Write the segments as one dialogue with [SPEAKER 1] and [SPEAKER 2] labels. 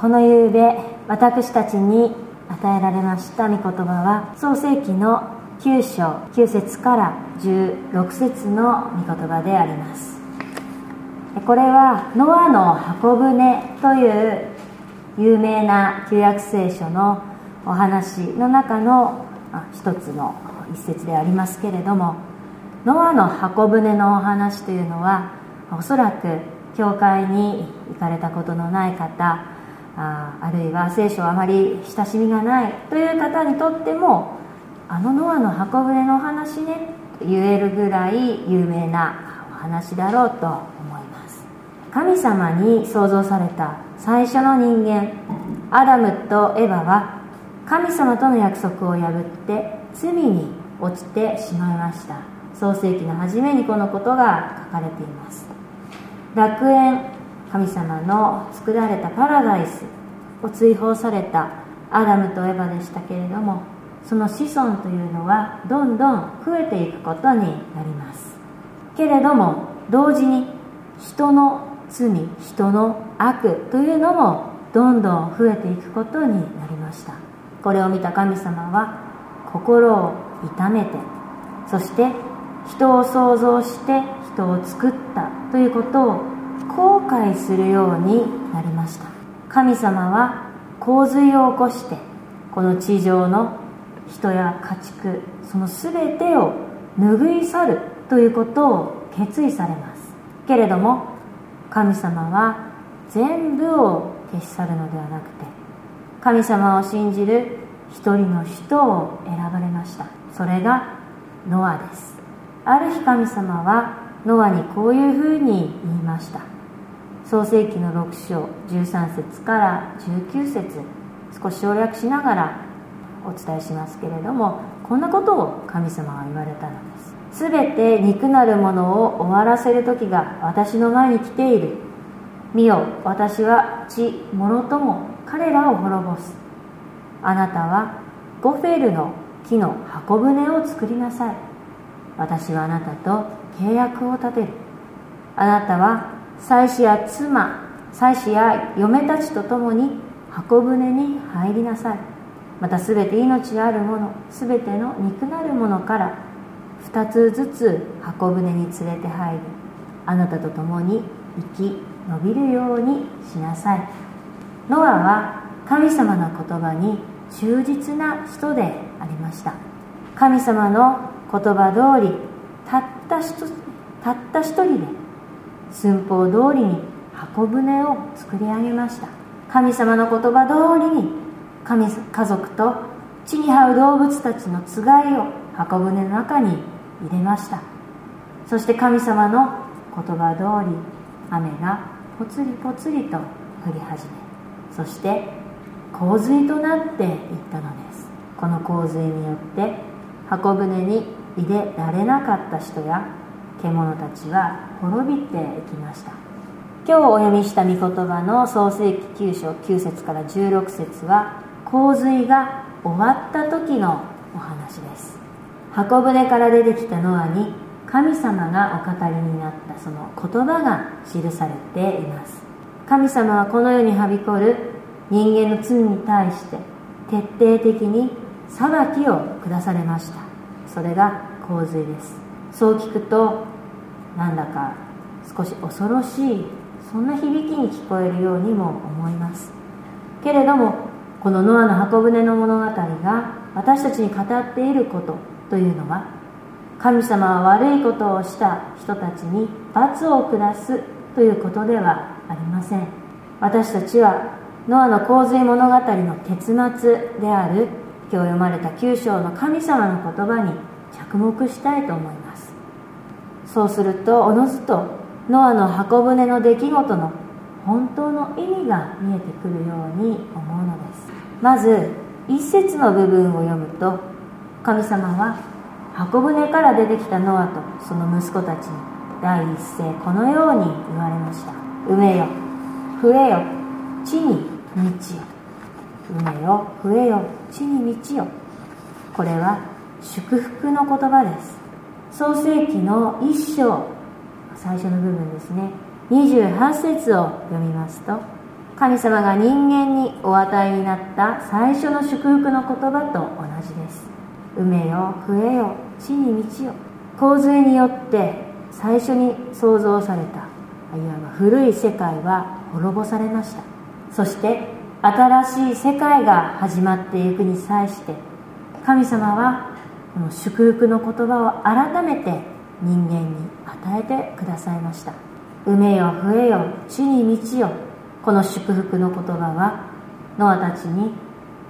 [SPEAKER 1] この夕べ私たちに与えられました御言葉は創世紀の9章9節から16節の御言葉であります。これはノアの箱舟という有名な旧約聖書のお話の中の一つの一節でありますけれどもノアの箱舟のお話というのはおそらく教会に行かれたことのない方ああるいは聖書あまり親しみがないという方にとってもあのノアの箱舟のお話ねと言えるぐらい有名なお話だろうと思います。神様に創造された最初の人間アダムとエヴァは神様との約束を破って罪に落ちてしまいました。創世紀の初めにこのことが書かれています。楽園神様の作られたパラダイスを追放されたアダムとエヴァでしたけれどもその子孫というのはどんどん増えていくことになります。けれども同時に人の罪人の悪というのもどんどん増えていくことになりました。これを見た神様は心を痛めてそして人を創造して人を作ったということを後悔するようになりました。神様は洪水を起こしてこの地上の人や家畜その全てを拭い去るということを決意されます。けれども神様は全部を消し去るのではなくて神様を信じる一人の人を選ばれました。それがノアです。ある日神様はノアにこういうふうに言いました。創世紀の6章13節から19節少し省略しながらお伝えしますけれどもこんなことを神様は言われたのです。全て肉なるものを終わらせる時が私の前に来ている。見よ私は地もろとも彼らを滅ぼす。あなたはゴフェルの木の箱舟を作りなさい。私はあなたと契約を立てる。あなたは妻子や妻妻子や嫁たちと共に箱舟に入りなさい。また全て命あるもの全ての肉なるものから2つずつ箱舟に連れて入りあなたと共に生き延びるようにしなさい。ノアは神様の言葉に忠実な人でありました。神様の言葉通りたったたった一人で寸法通りに箱舟を作り上げました。神様の言葉通りに神家族と地に這う動物たちのつがいを箱舟の中に入れました。そして神様の言葉通り雨がぽつりぽつりと降り始めそして洪水となっていったのです。この洪水によって箱舟に入れられなかった人や獣たちは滅びていきました。今日お読みした御言葉の創世紀9章9節から16節は洪水が終わった時のお話です。箱舟から出てきたノアに神様がお語りになったその言葉が記されています。神様はこの世にはびこる人間の罪に対して徹底的に裁きを下されました。それが洪水です。そう聞くとなんだか少し恐ろしいそんな響きに聞こえるようにも思います。けれどもこのノアの箱舟の物語が私たちに語っていることというのは神様は悪いことをした人たちに罰を下すということではありません。私たちはノアの洪水物語の結末である今日読まれた9章の神様の言葉に着目したいと思います。そうするとおのずとノアの箱舟の出来事の本当の意味が見えてくるように思うのです。まず一節の部分を読むと神様は箱舟から出てきたノアとその息子たちに第一声このように言われました「埋めよ増えよ地に満ちよ」「埋めよ増えよ地に満ちよ」これは祝福の言葉です。創世紀の一章。最初の部分ですね。28節を読みますと神様が人間にお与えになった最初の祝福の言葉と同じです。埋めよ増えよ地に満ちよ洪水によって最初に創造されたいわば古い世界は滅ぼされました。そして新しい世界が始まっていくに際して神様はこの祝福の言葉を改めて人間に与えてくださいました。埋めよ増えよ地に満ちよ。この祝福の言葉はノアたちに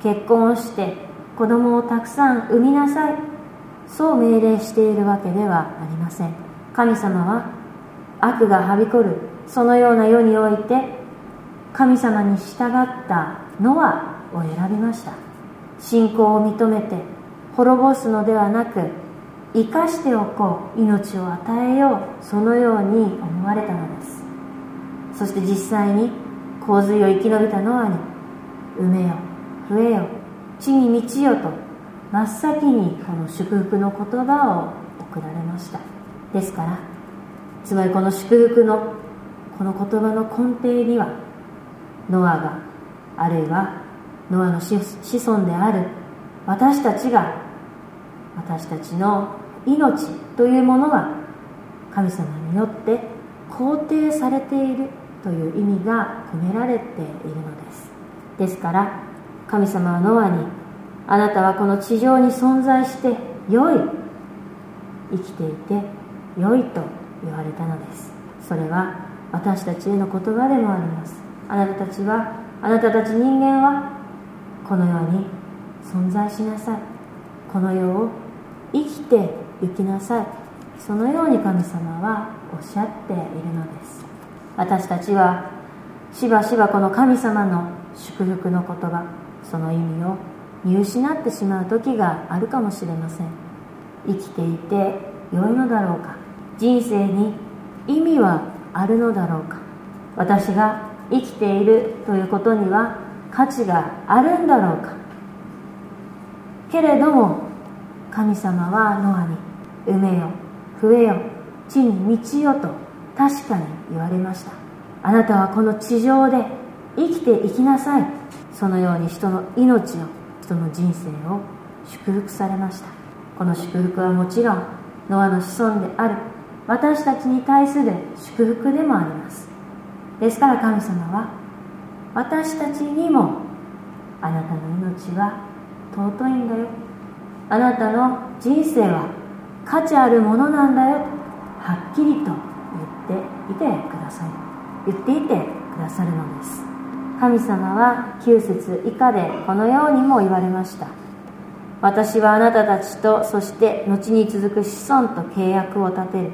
[SPEAKER 1] 結婚をして子供をたくさん産みなさい。そう命令しているわけではありません。神様は悪がはびこるそのような世において神様に従ったノアを選びました。信仰を認めて滅ぼすのではなく生かしておこう命を与えようそのように思われたのです。そして実際に洪水を生き延びたノアに埋めよ増えよ地に満ちよと真っ先にこの祝福の言葉を送られました。ですからつまりこの祝福のこの言葉の根底にはノアがあるいはノアの子孫である私たちが私たちの命というものが神様によって肯定されているという意味が込められているのです。ですから神様はノアにあなたはこの地上に存在して良い生きていて良いと言われたのです。それは私たちへの言葉でもあります。あなたたちはあなたたち人間はこの世に存在しなさい。この世を生きて行きなさい。そのように神様はおっしゃっているのです。私たちはしばしばこの神様の祝福の言葉その意味を見失ってしまう時があるかもしれません。生きていて良いのだろうか。人生に意味はあるのだろうか。私が生きているということには価値があるんだろうか。けれども神様はノアに埋めよ増えよ地に満ちよと確かに言われました。あなたはこの地上で生きていきなさい。そのように人の命を人の人生を祝福されました。この祝福はもちろんノアの子孫である。私たちに対する祝福でもあります。ですから神様は私たちにもあなたの命は尊いんだよ。あなたの人生は価値あるものなんだよとはっきりと言っていてください。言っていてくださるのです。神様は9節以下でこのようにも言われました。私はあなたたちとそして後に続く子孫と契約を立てる。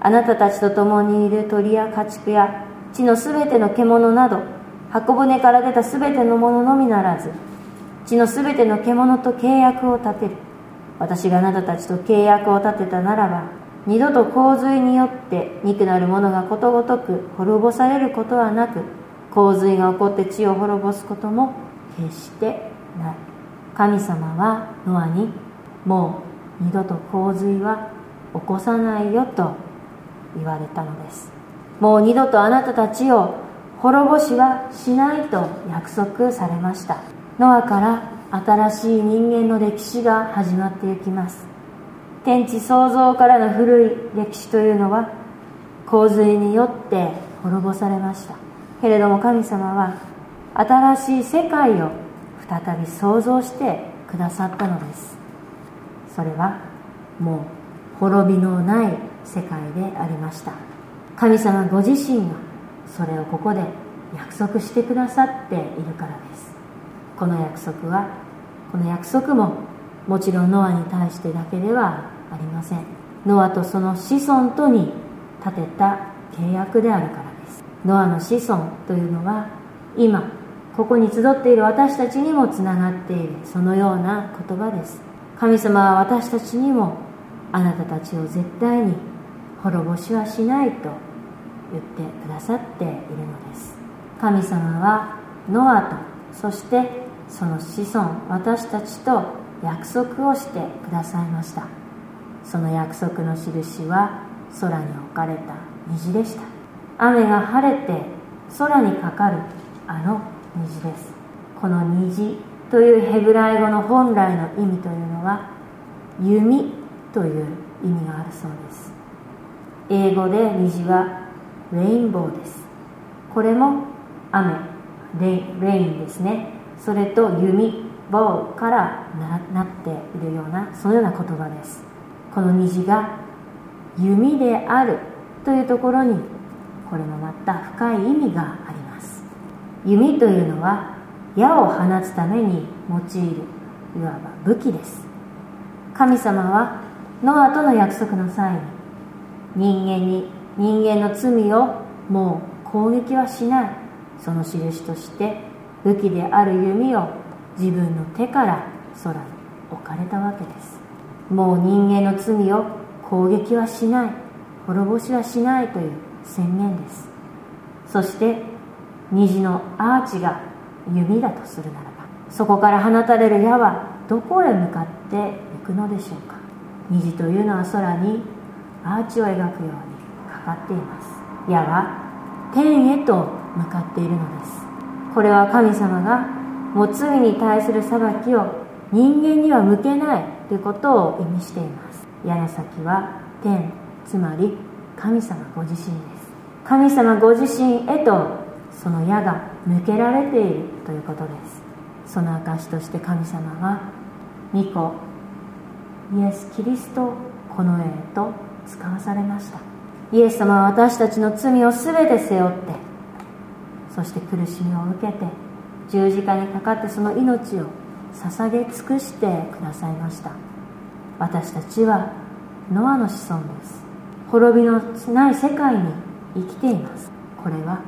[SPEAKER 1] あなたたちと共にいる鳥や家畜や地のすべての獣など箱舟から出たすべてのもののみならず地のすべての獣と契約を立てる。私があなたたちと契約を立てたならば二度と洪水によって肉なるものがことごとく滅ぼされることはなく洪水が起こって地を滅ぼすことも決してない。神様はノアにもう二度と洪水は起こさないよと言われたのです。もう二度とあなたたちを滅ぼしはしないと約束されました。ノアから新しい人間の歴史が始まっていきます。天地創造からの古い歴史というのは洪水によって滅ぼされました。けれども神様は新しい世界を再び創造してくださったのです。それはもう滅びのない世界でありました。神様ご自身がそれをここで約束してくださっているからです。この約束はこの約束ももちろんノアに対してだけではありません。ノアとその子孫とに立てた契約であるからです。ノアの子孫というのは今ここに集っている私たちにもつながっている。そのような言葉です。神様は私たちにもあなたたちを絶対に滅ぼしはしないと言ってくださっているのです。神様はノアとそしてその子孫私たちと約束をしてくださいました。その約束の印は空に置かれた虹でした。雨が晴れて空にかかるあの虹です。この虹というヘブライ語の本来の意味というのは弓という意味があるそうです。英語で虹はレインボーです。これも雨レインですね。それと弓ボーからなっているようなそのような言葉です。この虹が弓であるというところにこれもまた深い意味があります。弓というのは矢を放つために用いるいわば武器です。神様はノアとの約束の際に人間に人間の罪をもう攻撃はしないその印として武器である弓を自分の手から空に置かれたわけです。もう人間の罪を攻撃はしない。滅ぼしはしないという宣言です。そして虹のアーチが弓だとするならばそこから放たれる矢はどこへ向かっていくのでしょうか。虹というのは空にアーチを描くようにかかっています。矢は天へと向かっているのです。これは神様がもう罪に対する裁きを人間には向けないということを意味しています。矢の先は天つまり神様ご自身です。神様ご自身へとその矢が向けられているということです。その証として神様は御子イエス・キリストこの世へと使わされました。イエス様は私たちの罪を全て背負ってそして苦しみを受けて十字架にかかってその命を捧げ尽くしてくださいました。私たちはノアの子孫です。滅びのない世界に生きています。これは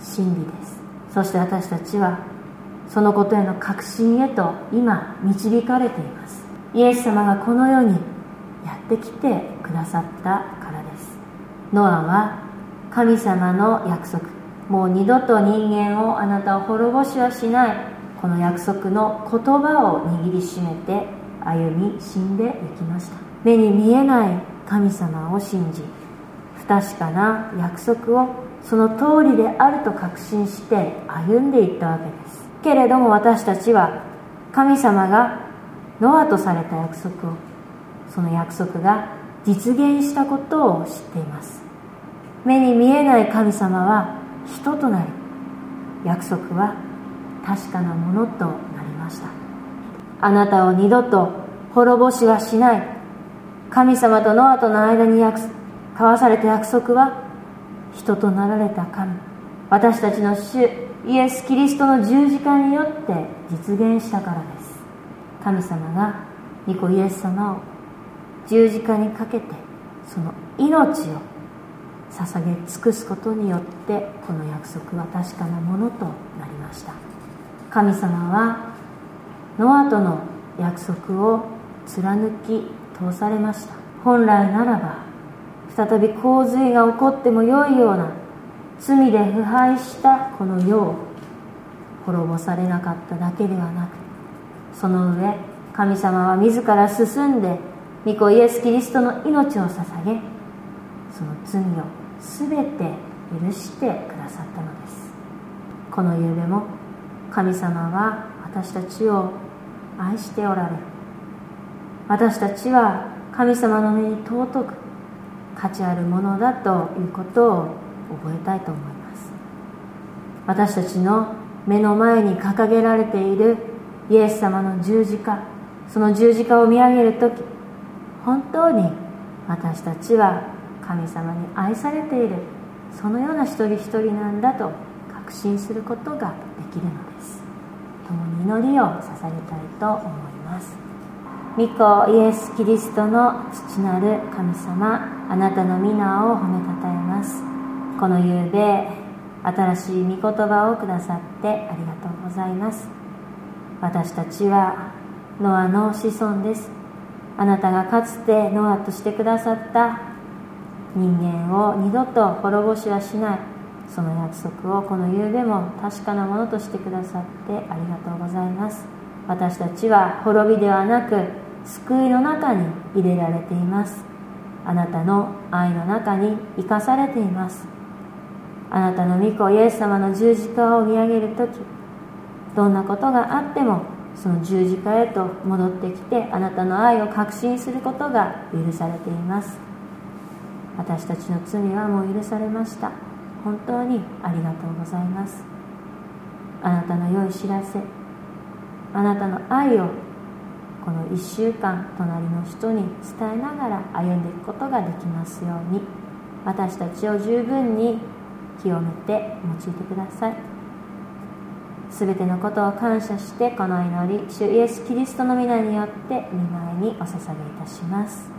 [SPEAKER 1] 真理です。そして私たちはそのことへの確信へと今導かれています。イエス様がこの世にやってきてくださったからです。ノアは神様の約束もう二度と人間をあなたを滅ぼしはしない。この約束の言葉を握りしめて歩み死んでいきました。目に見えない神様を信じ不確かな約束をその通りであると確信して歩んでいったわけです。けれども私たちは神様がノアとされた約束をその約束が実現したことを知っています。目に見えない神様は人となり約束は確かなものとなりました。あなたを二度と滅ぼしはしない神様とノアとの間に交わされた約束は人となられた神。私たちの主イエス・キリストの十字架によって実現したからです。神様が御子イエス様を十字架にかけてその命を捧げ尽くすことによってこの約束は確かなものとなりました。神様はノアとの約束を貫き通されました。本来ならば再び洪水が起こってもよいような罪で腐敗したこの世を滅ぼされなかっただけではなくその上神様は自ら進んで御子イエス・キリストの命を捧げその罪を全て許してくださったのです。この夕べも神様は私たちを愛しておられ私たちは神様の目に尊く価値あるものだということを覚えたいと思います。私たちの目の前に掲げられているイエス様の十字架その十字架を見上げる時本当に私たちは神様に愛されている。そのような一人一人なんだと確信することができるのです。共に祈りを捧げたいと思います。御子イエス・キリストの父なる神様あなたの皆を褒めたたえます。この夕べ新しい御言葉をくださってありがとうございます。私たちはノアの子孫です。あなたがかつてノアとしてくださった人間を二度と滅ぼしはしない。その約束をこの夕べも確かなものとしてくださってありがとうございます。私たちは滅びではなく救いの中に入れられています。あなたの愛の中に生かされています。あなたの御子イエス様の十字架を見上げる時どんなことがあってもその十字架へと戻ってきてあなたの愛を確信することが許されています。私たちの罪はもう許されました。本当にありがとうございます。あなたの良い知らせ。あなたの愛をこの1週間隣の人に伝えながら歩んでいくことができますように。私たちを十分に清めて用いてください。すべてのことを感謝してこの祈り主イエス・キリストの皆によって見舞いにお捧げいたします。